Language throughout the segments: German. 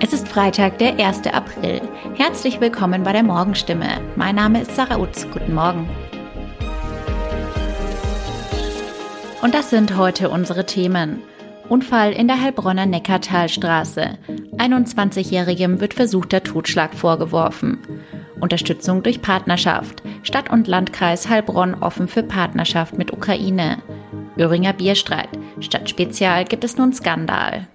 Es ist Freitag, der 1. April. Herzlich willkommen bei der Morgenstimme. Mein Name ist Sarah Utz. Guten Morgen. Und das sind heute unsere Themen. Unfall in der Heilbronner Neckartalstraße. 21-Jährigem wird versuchter Totschlag vorgeworfen. Unterstützung durch Partnerschaft. Stadt und Landkreis Heilbronn offen für Partnerschaft mit Ukraine. Öhringer Bierstreit. Statt Spezial gibt es nun Skandal.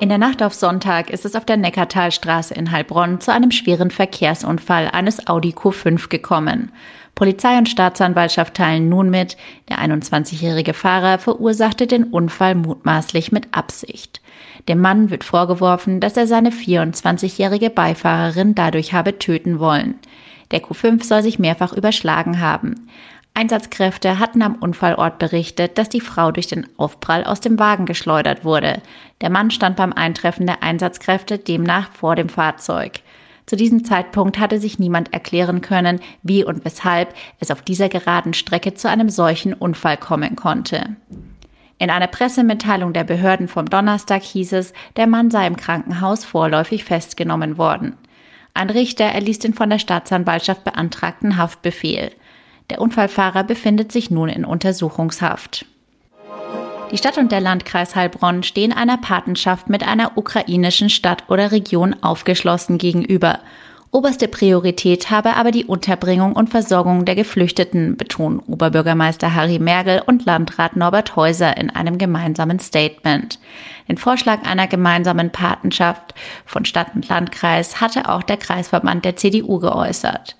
In der Nacht auf Sonntag ist es auf der Neckartalstraße in Heilbronn zu einem schweren Verkehrsunfall eines Audi Q5 gekommen. Polizei und Staatsanwaltschaft teilen nun mit, der 21-jährige Fahrer verursachte den Unfall mutmaßlich mit Absicht. Dem Mann wird vorgeworfen, dass er seine 24-jährige Beifahrerin dadurch habe töten wollen. Der Q5 soll sich mehrfach überschlagen haben. Einsatzkräfte hatten am Unfallort berichtet, dass die Frau durch den Aufprall aus dem Wagen geschleudert wurde. Der Mann stand beim Eintreffen der Einsatzkräfte demnach vor dem Fahrzeug. Zu diesem Zeitpunkt hatte sich niemand erklären können, wie und weshalb es auf dieser geraden Strecke zu einem solchen Unfall kommen konnte. In einer Pressemitteilung der Behörden vom Donnerstag hieß es, der Mann sei im Krankenhaus vorläufig festgenommen worden. Ein Richter erließ den von der Staatsanwaltschaft beantragten Haftbefehl. Der Unfallfahrer befindet sich nun in Untersuchungshaft. Die Stadt und der Landkreis Heilbronn stehen einer Patenschaft mit einer ukrainischen Stadt oder Region aufgeschlossen gegenüber. Oberste Priorität habe aber die Unterbringung und Versorgung der Geflüchteten, betonen Oberbürgermeister Harry Mergel und Landrat Norbert Häuser in einem gemeinsamen Statement. Den Vorschlag einer gemeinsamen Patenschaft von Stadt und Landkreis hatte auch der Kreisverband der CDU geäußert.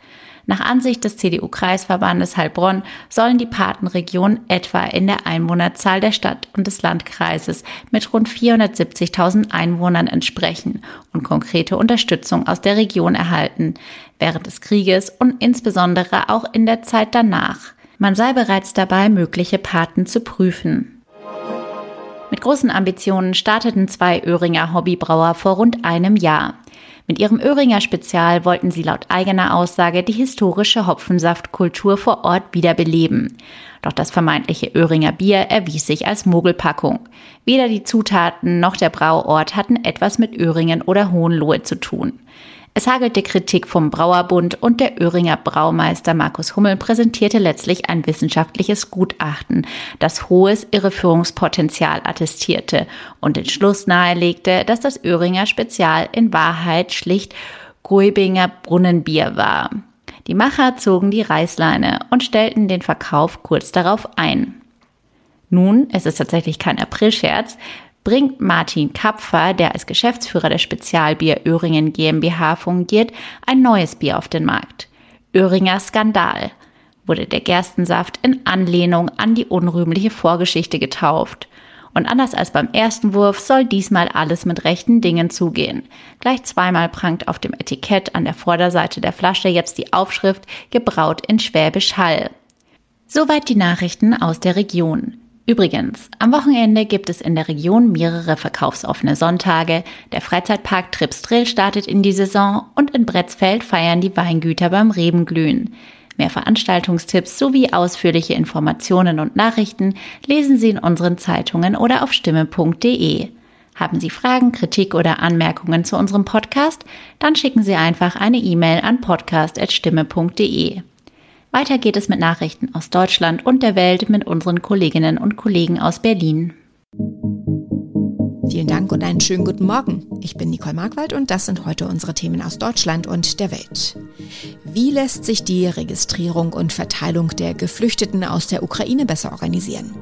Nach Ansicht des CDU-Kreisverbandes Heilbronn sollen die Patenregionen etwa in der Einwohnerzahl der Stadt und des Landkreises mit rund 470.000 Einwohnern entsprechen und konkrete Unterstützung aus der Region erhalten, während des Krieges und insbesondere auch in der Zeit danach. Man sei bereits dabei, mögliche Paten zu prüfen. Mit großen Ambitionen starteten zwei Öhringer Hobbybrauer vor rund einem Jahr. Mit ihrem Öhringer Spezial wollten sie laut eigener Aussage die historische Hopfensaftkultur vor Ort wiederbeleben. Doch das vermeintliche Öhringer Bier erwies sich als Mogelpackung. Weder die Zutaten noch der Brauort hatten etwas mit Öhringen oder Hohenlohe zu tun. Es hagelte Kritik vom Brauerbund und der Öhringer Braumeister Markus Hummel präsentierte letztlich ein wissenschaftliches Gutachten, das hohes Irreführungspotenzial attestierte und den Schluss nahelegte, dass das Öhringer Spezial in Wahrheit schlicht Gruibinger Brunnenbier war. Die Macher zogen die Reißleine und stellten den Verkauf kurz darauf ein. Nun, es ist tatsächlich kein Aprilscherz, bringt Martin Kapfer, der als Geschäftsführer der Spezialbier Öhringen GmbH fungiert, ein neues Bier auf den Markt. Öhringer Skandal wurde der Gerstensaft in Anlehnung an die unrühmliche Vorgeschichte getauft. Und anders als beim ersten Wurf soll diesmal alles mit rechten Dingen zugehen. Gleich zweimal prangt auf dem Etikett an der Vorderseite der Flasche jetzt die Aufschrift Gebraut in Schwäbisch Hall. Soweit die Nachrichten aus der Region. Übrigens, am Wochenende gibt es in der Region mehrere verkaufsoffene Sonntage. Der Freizeitpark Trips Drill startet in die Saison und in Bretzfeld feiern die Weingüter beim Rebenglühen. Mehr Veranstaltungstipps sowie ausführliche Informationen und Nachrichten lesen Sie in unseren Zeitungen oder auf stimme.de. Haben Sie Fragen, Kritik oder Anmerkungen zu unserem Podcast? Dann schicken Sie einfach eine E-Mail an podcast.stimme.de. Weiter geht es mit Nachrichten aus Deutschland und der Welt mit unseren Kolleginnen und Kollegen aus Berlin. Vielen Dank und einen schönen guten Morgen. Ich bin Nicole Markwald und das sind heute unsere Themen aus Deutschland und der Welt. Wie lässt sich die Registrierung und Verteilung der Geflüchteten aus der Ukraine besser organisieren?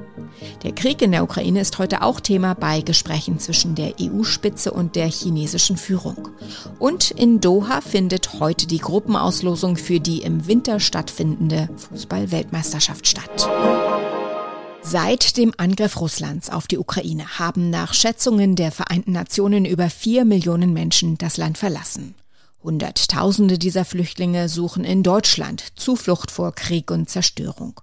Der Krieg in der Ukraine ist heute auch Thema bei Gesprächen zwischen der EU-Spitze und der chinesischen Führung. Und in Doha findet heute die Gruppenauslosung für die im Winter stattfindende Fußball-Weltmeisterschaft statt. Seit dem Angriff Russlands auf die Ukraine haben nach Schätzungen der Vereinten Nationen über vier Millionen Menschen das Land verlassen. Hunderttausende dieser Flüchtlinge suchen in Deutschland Zuflucht vor Krieg und Zerstörung.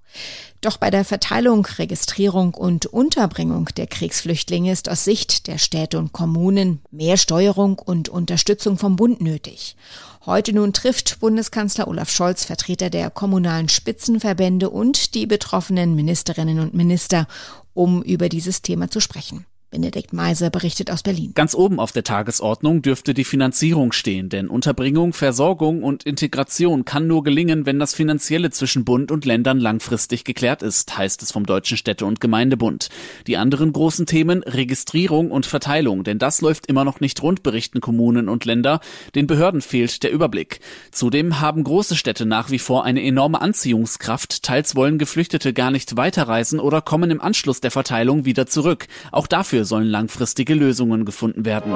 Doch bei der Verteilung, Registrierung und Unterbringung der Kriegsflüchtlinge ist aus Sicht der Städte und Kommunen mehr Steuerung und Unterstützung vom Bund nötig. Heute nun trifft Bundeskanzler Olaf Scholz Vertreter der kommunalen Spitzenverbände und die betroffenen Ministerinnen und Minister, um über dieses Thema zu sprechen. Benedikt Meise berichtet aus Berlin. Ganz oben auf der Tagesordnung dürfte die Finanzierung stehen, denn Unterbringung, Versorgung und Integration kann nur gelingen, wenn das Finanzielle zwischen Bund und Ländern langfristig geklärt ist, heißt es vom Deutschen Städte- und Gemeindebund. Die anderen großen Themen Registrierung und Verteilung, denn das läuft immer noch nicht rund, berichten Kommunen und Länder. Den Behörden fehlt der Überblick. Zudem haben große Städte nach wie vor eine enorme Anziehungskraft. Teils wollen Geflüchtete gar nicht weiterreisen oder kommen im Anschluss der Verteilung wieder zurück. Auch sollen langfristige Lösungen gefunden werden.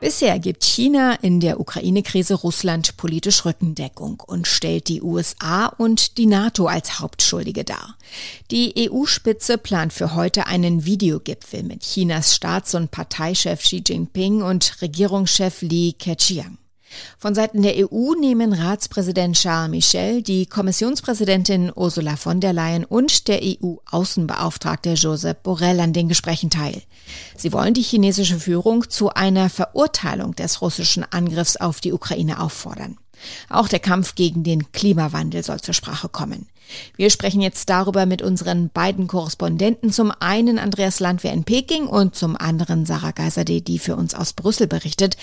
Bisher gibt China in der Ukraine-Krise Russland politisch Rückendeckung und stellt die USA und die NATO als Hauptschuldige dar. Die EU-Spitze plant für heute einen Videogipfel mit Chinas Staats- und Parteichef Xi Jinping und Regierungschef Li Keqiang. Von Seiten der EU nehmen Ratspräsident Charles Michel, die Kommissionspräsidentin Ursula von der Leyen und der EU-Außenbeauftragte Josep Borrell an den Gesprächen teil. Sie wollen die chinesische Führung zu einer Verurteilung des russischen Angriffs auf die Ukraine auffordern. Auch der Kampf gegen den Klimawandel soll zur Sprache kommen. Wir sprechen jetzt darüber mit unseren beiden Korrespondenten, zum einen Andreas Landwehr in Peking und zum anderen Sarah Geiserde, die für uns aus Brüssel berichtet.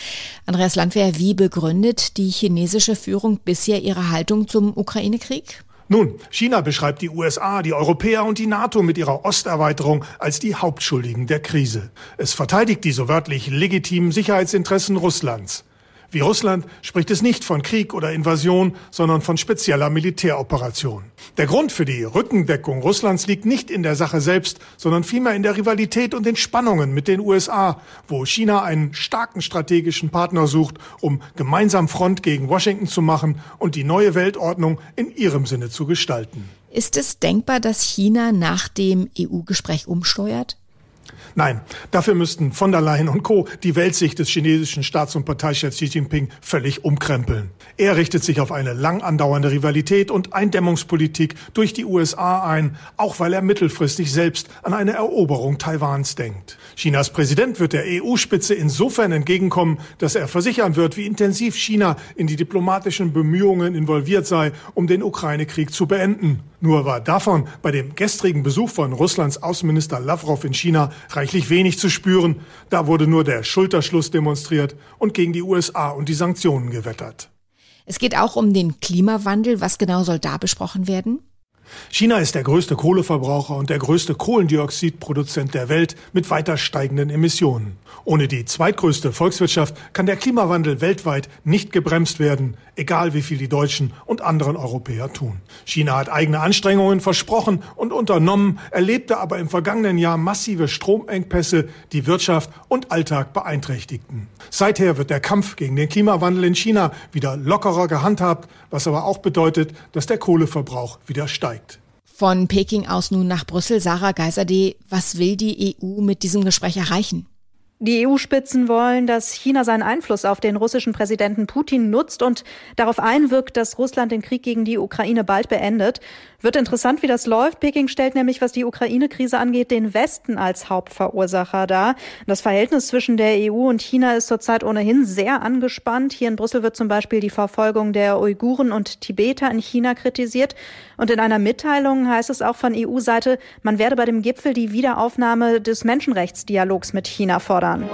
Andreas Landwehr, wie begründet die chinesische Führung bisher ihre Haltung zum Ukraine-Krieg? Nun, China beschreibt die USA, die Europäer und die NATO mit ihrer Osterweiterung als die Hauptschuldigen der Krise. Es verteidigt die so wörtlich legitimen Sicherheitsinteressen Russlands. Wie Russland spricht es nicht von Krieg oder Invasion, sondern von spezieller Militäroperation. Der Grund für die Rückendeckung Russlands liegt nicht in der Sache selbst, sondern vielmehr in der Rivalität und den Spannungen mit den USA, wo China einen starken strategischen Partner sucht, um gemeinsam Front gegen Washington zu machen und die neue Weltordnung in ihrem Sinne zu gestalten. Ist es denkbar, dass China nach dem EU-Gespräch umsteuert? Nein, dafür müssten von der Leyen und Co. die Weltsicht des chinesischen Staats- und Parteichefs Xi Jinping völlig umkrempeln. Er richtet sich auf eine lang andauernde Rivalität und Eindämmungspolitik durch die USA ein, auch weil er mittelfristig selbst an eine Eroberung Taiwans denkt. Chinas Präsident wird der EU-Spitze insofern entgegenkommen, dass er versichern wird, wie intensiv China in die diplomatischen Bemühungen involviert sei, um den Ukraine-Krieg zu beenden. Nur war davon bei dem gestrigen Besuch von Russlands Außenminister Lavrov in China reichlich wenig zu spüren. Da wurde nur der Schulterschluss demonstriert und gegen die USA und die Sanktionen gewettert. Es geht auch um den Klimawandel. Was genau soll da besprochen werden? China ist der größte Kohleverbraucher und der größte Kohlendioxidproduzent der Welt mit weiter steigenden Emissionen. Ohne die zweitgrößte Volkswirtschaft kann der Klimawandel weltweit nicht gebremst werden, egal wie viel die Deutschen und anderen Europäer tun. China hat eigene Anstrengungen versprochen und unternommen, erlebte aber im vergangenen Jahr massive Stromengpässe, die Wirtschaft und Alltag beeinträchtigten. Seither wird der Kampf gegen den Klimawandel in China wieder lockerer gehandhabt, was aber auch bedeutet, dass der Kohleverbrauch wieder steigt. Von Peking aus nun nach Brüssel. Sarah Geiserde, was will die EU mit diesem Gespräch erreichen? Die EU-Spitzen wollen, dass China seinen Einfluss auf den russischen Präsidenten Putin nutzt und darauf einwirkt, dass Russland den Krieg gegen die Ukraine bald beendet. Wird interessant, wie das läuft. Peking stellt nämlich, was die Ukraine-Krise angeht, den Westen als Hauptverursacher dar. Das Verhältnis zwischen der EU und China ist zurzeit ohnehin sehr angespannt. Hier in Brüssel wird zum Beispiel die Verfolgung der Uiguren und Tibeter in China kritisiert. Und in einer Mitteilung heißt es auch von EU-Seite, man werde bei dem Gipfel die Wiederaufnahme des Menschenrechtsdialogs mit China fordern.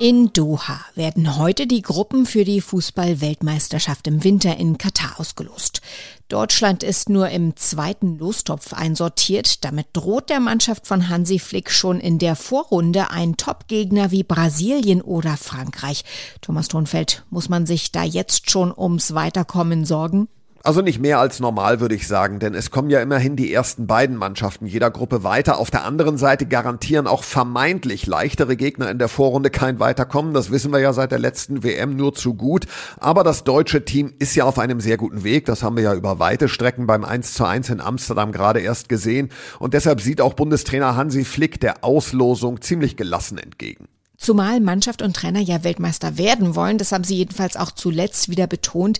In Doha werden heute die Gruppen für die Fußball-Weltmeisterschaft im Winter in Katar ausgelost. Deutschland ist nur im zweiten Lostopf einsortiert. Damit droht der Mannschaft von Hansi Flick schon in der Vorrunde ein Top-Gegner wie Brasilien oder Frankreich. Thomas Thunfeld, muss man sich da jetzt schon ums Weiterkommen sorgen? Also nicht mehr als normal, würde ich sagen, denn es kommen ja immerhin die ersten beiden Mannschaften jeder Gruppe weiter. Auf der anderen Seite garantieren auch vermeintlich leichtere Gegner in der Vorrunde kein Weiterkommen. Das wissen wir ja seit der letzten WM nur zu gut. Aber das deutsche Team ist ja auf einem sehr guten Weg. Das haben wir ja über weite Strecken beim 1 zu 1 in Amsterdam gerade erst gesehen. Und deshalb sieht auch Bundestrainer Hansi Flick der Auslosung ziemlich gelassen entgegen. Zumal Mannschaft und Trainer ja Weltmeister werden wollen, das haben sie jedenfalls auch zuletzt wieder betont.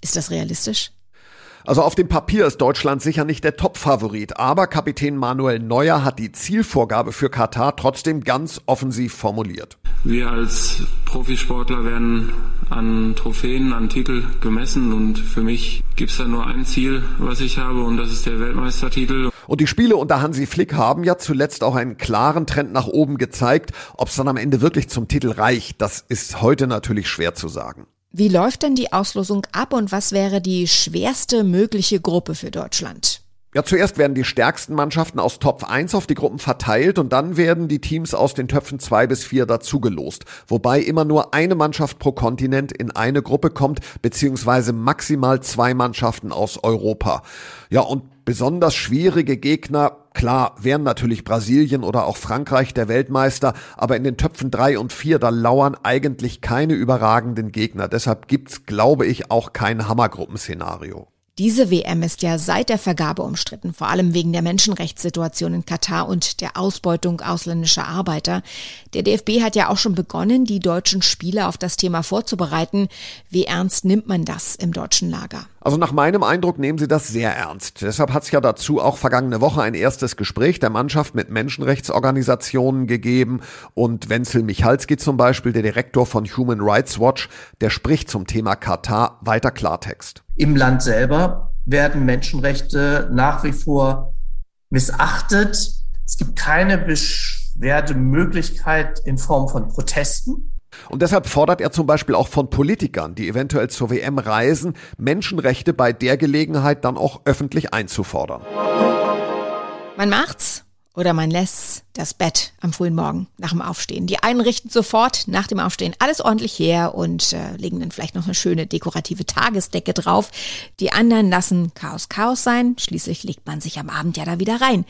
Ist das realistisch? Also auf dem Papier ist Deutschland sicher nicht der Top-Favorit, aber Kapitän Manuel Neuer hat die Zielvorgabe für Katar trotzdem ganz offensiv formuliert. Wir als Profisportler werden an Trophäen, an Titel gemessen und für mich gibt es da nur ein Ziel, was ich habe und das ist der Weltmeistertitel. Und die Spiele unter Hansi Flick haben ja zuletzt auch einen klaren Trend nach oben gezeigt. Ob es dann am Ende wirklich zum Titel reicht, das ist heute natürlich schwer zu sagen. Wie läuft denn die Auslosung ab und was wäre die schwerste mögliche Gruppe für Deutschland? Ja, zuerst werden die stärksten Mannschaften aus Top 1 auf die Gruppen verteilt und dann werden die Teams aus den Töpfen 2 bis 4 dazugelost. Wobei immer nur eine Mannschaft pro Kontinent in eine Gruppe kommt, beziehungsweise maximal zwei Mannschaften aus Europa. Ja, und besonders schwierige Gegner, klar, wären natürlich Brasilien oder auch Frankreich der Weltmeister, aber in den Töpfen 3 und 4, da lauern eigentlich keine überragenden Gegner. Deshalb gibt's, glaube ich, auch kein Hammergruppenszenario. Diese WM ist ja seit der Vergabe umstritten, vor allem wegen der Menschenrechtssituation in Katar und der Ausbeutung ausländischer Arbeiter. Der DFB hat ja auch schon begonnen, die deutschen Spieler auf das Thema vorzubereiten. Wie ernst nimmt man das im deutschen Lager? Also nach meinem Eindruck nehmen sie das sehr ernst. Deshalb hat es ja dazu auch vergangene Woche ein erstes Gespräch der Mannschaft mit Menschenrechtsorganisationen gegeben. Und Wenzel Michalski zum Beispiel, der Direktor von Human Rights Watch, der spricht zum Thema Katar weiter Klartext. Im Land selber werden Menschenrechte nach wie vor missachtet. Es gibt keine Beschwerdemöglichkeit in Form von Protesten. Und deshalb fordert er zum Beispiel auch von Politikern, die eventuell zur WM reisen, Menschenrechte bei der Gelegenheit dann auch öffentlich einzufordern. Man macht's oder man lässt das Bett am frühen Morgen nach dem Aufstehen. Die einen richten sofort nach dem Aufstehen alles ordentlich her und äh, legen dann vielleicht noch eine schöne dekorative Tagesdecke drauf. Die anderen lassen Chaos Chaos sein. Schließlich legt man sich am Abend ja da wieder rein.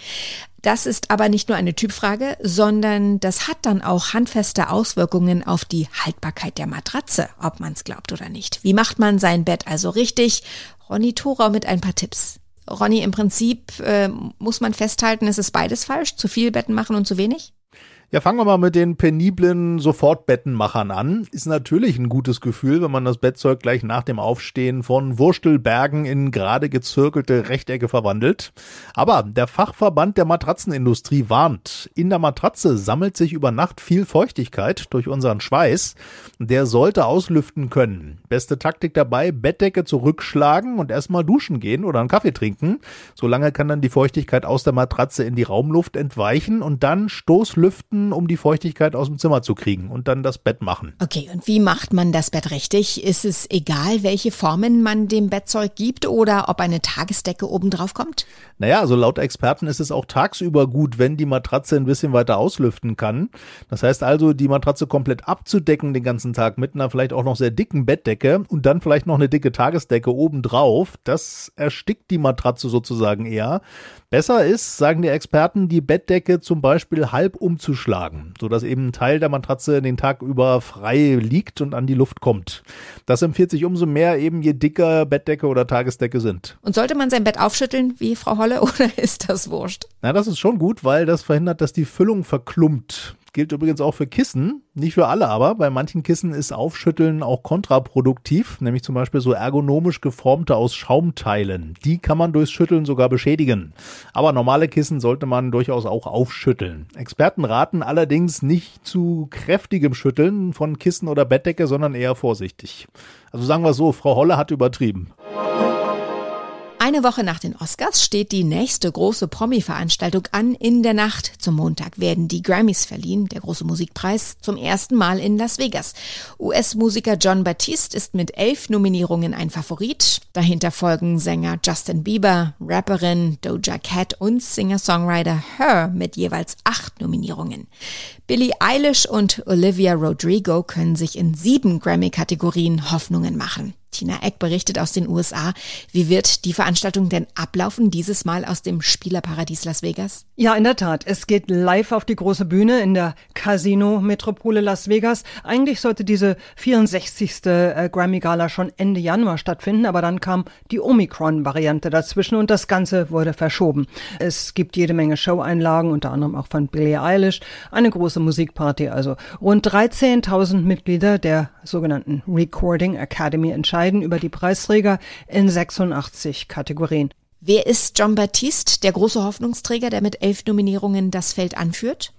Das ist aber nicht nur eine Typfrage, sondern das hat dann auch handfeste Auswirkungen auf die Haltbarkeit der Matratze, ob man es glaubt oder nicht. Wie macht man sein Bett also richtig? Ronny Thorau mit ein paar Tipps. Ronny, im Prinzip äh, muss man festhalten, es ist beides falsch. Zu viel Betten machen und zu wenig? Ja, fangen wir mal mit den peniblen Sofortbettenmachern an. Ist natürlich ein gutes Gefühl, wenn man das Bettzeug gleich nach dem Aufstehen von Wurstelbergen in gerade gezirkelte Rechtecke verwandelt. Aber der Fachverband der Matratzenindustrie warnt, in der Matratze sammelt sich über Nacht viel Feuchtigkeit durch unseren Schweiß. Der sollte auslüften können. Beste Taktik dabei, Bettdecke zurückschlagen und erstmal duschen gehen oder einen Kaffee trinken. Solange kann dann die Feuchtigkeit aus der Matratze in die Raumluft entweichen und dann Stoßlüften Minuten, um die Feuchtigkeit aus dem Zimmer zu kriegen und dann das Bett machen. Okay, und wie macht man das Bett richtig? Ist es egal, welche Formen man dem Bettzeug gibt oder ob eine Tagesdecke oben drauf kommt? Naja, also laut Experten ist es auch tagsüber gut, wenn die Matratze ein bisschen weiter auslüften kann. Das heißt also, die Matratze komplett abzudecken den ganzen Tag mit einer vielleicht auch noch sehr dicken Bettdecke und dann vielleicht noch eine dicke Tagesdecke oben drauf. Das erstickt die Matratze sozusagen eher. Besser ist, sagen die Experten, die Bettdecke zum Beispiel halb umzuschlagen, sodass eben ein Teil der Matratze den Tag über frei liegt und an die Luft kommt. Das empfiehlt sich umso mehr eben, je dicker Bettdecke oder Tagesdecke sind. Und sollte man sein Bett aufschütteln, wie Frau Holle, oder ist das wurscht? Na, das ist schon gut, weil das verhindert, dass die Füllung verklumpt. Gilt übrigens auch für Kissen. Nicht für alle aber. Bei manchen Kissen ist Aufschütteln auch kontraproduktiv, nämlich zum Beispiel so ergonomisch geformte aus Schaumteilen. Die kann man durchs Schütteln sogar beschädigen. Aber normale Kissen sollte man durchaus auch aufschütteln. Experten raten allerdings nicht zu kräftigem Schütteln von Kissen oder Bettdecke, sondern eher vorsichtig. Also sagen wir so, Frau Holle hat übertrieben. Eine Woche nach den Oscars steht die nächste große Promi-Veranstaltung an. In der Nacht zum Montag werden die Grammys verliehen, der große Musikpreis, zum ersten Mal in Las Vegas. US-Musiker John Batiste ist mit elf Nominierungen ein Favorit. Dahinter folgen Sänger Justin Bieber, Rapperin Doja Cat und Singer-Songwriter Her mit jeweils acht Nominierungen. Billie Eilish und Olivia Rodrigo können sich in sieben Grammy-Kategorien Hoffnungen machen. Tina Eck berichtet aus den USA. Wie wird die Veranstaltung denn ablaufen, dieses Mal aus dem Spielerparadies Las Vegas? Ja, in der Tat. Es geht live auf die große Bühne in der Casino-Metropole Las Vegas. Eigentlich sollte diese 64. Äh, Grammy-Gala schon Ende Januar stattfinden, aber dann kam die Omikron-Variante dazwischen und das Ganze wurde verschoben. Es gibt jede Menge Show-Einlagen, unter anderem auch von Billie Eilish, eine große Musikparty, also rund 13.000 Mitglieder der sogenannten Recording Academy entscheiden entscheiden über die Preisträger in 86 Kategorien. Wer ist John Baptiste, der große Hoffnungsträger, der mit elf Nominierungen das Feld anführt?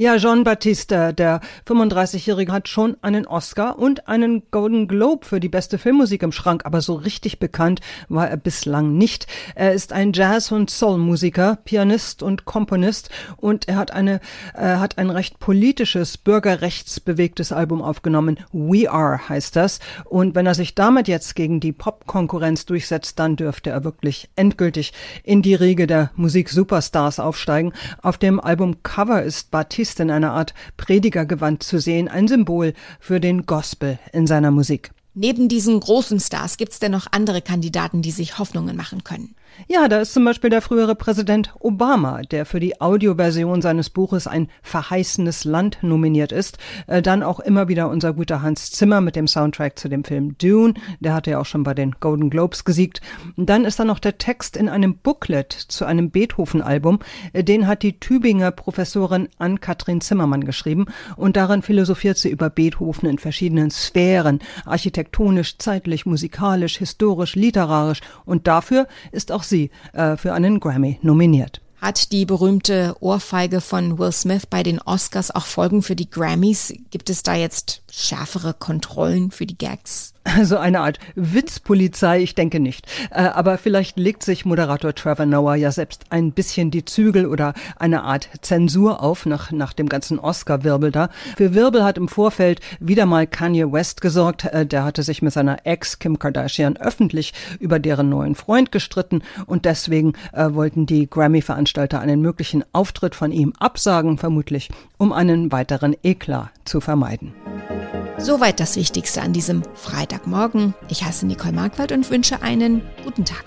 Ja, John Batista, der 35-Jährige, hat schon einen Oscar und einen Golden Globe für die beste Filmmusik im Schrank, aber so richtig bekannt war er bislang nicht. Er ist ein Jazz- und Soul-Musiker, Pianist und Komponist und er hat eine, äh, hat ein recht politisches, bürgerrechtsbewegtes Album aufgenommen. We Are heißt das. Und wenn er sich damit jetzt gegen die Pop-Konkurrenz durchsetzt, dann dürfte er wirklich endgültig in die Riege der Musik-Superstars aufsteigen. Auf dem Album Cover ist Batista ist in einer Art Predigergewand zu sehen, ein Symbol für den Gospel in seiner Musik. Neben diesen großen Stars gibt es denn noch andere Kandidaten, die sich Hoffnungen machen können? Ja, da ist zum Beispiel der frühere Präsident Obama, der für die Audioversion seines Buches Ein verheißenes Land nominiert ist. Äh, dann auch immer wieder unser guter Hans Zimmer mit dem Soundtrack zu dem Film Dune. Der hatte ja auch schon bei den Golden Globes gesiegt. dann ist da noch der Text in einem Booklet zu einem Beethoven-Album. Äh, den hat die Tübinger Professorin Ann-Kathrin Zimmermann geschrieben. Und darin philosophiert sie über Beethoven in verschiedenen Sphären. Architektonisch, zeitlich, musikalisch, historisch, literarisch. Und dafür ist auch sie äh, für einen Grammy nominiert. Hat die berühmte Ohrfeige von Will Smith bei den Oscars auch Folgen für die Grammys? Gibt es da jetzt schärfere Kontrollen für die Gags? Also eine Art Witzpolizei, ich denke nicht. Äh, aber vielleicht legt sich Moderator Trevor Noah ja selbst ein bisschen die Zügel oder eine Art Zensur auf nach, nach dem ganzen Oscar-Wirbel da. Für Wirbel hat im Vorfeld wieder mal Kanye West gesorgt. Äh, der hatte sich mit seiner Ex Kim Kardashian öffentlich über deren neuen Freund gestritten und deswegen äh, wollten die Grammy-Veranstalter einen möglichen Auftritt von ihm absagen, vermutlich, um einen weiteren Eklat zu vermeiden. Soweit das Wichtigste an diesem Freitagmorgen. Ich heiße Nicole Markwald und wünsche einen guten Tag.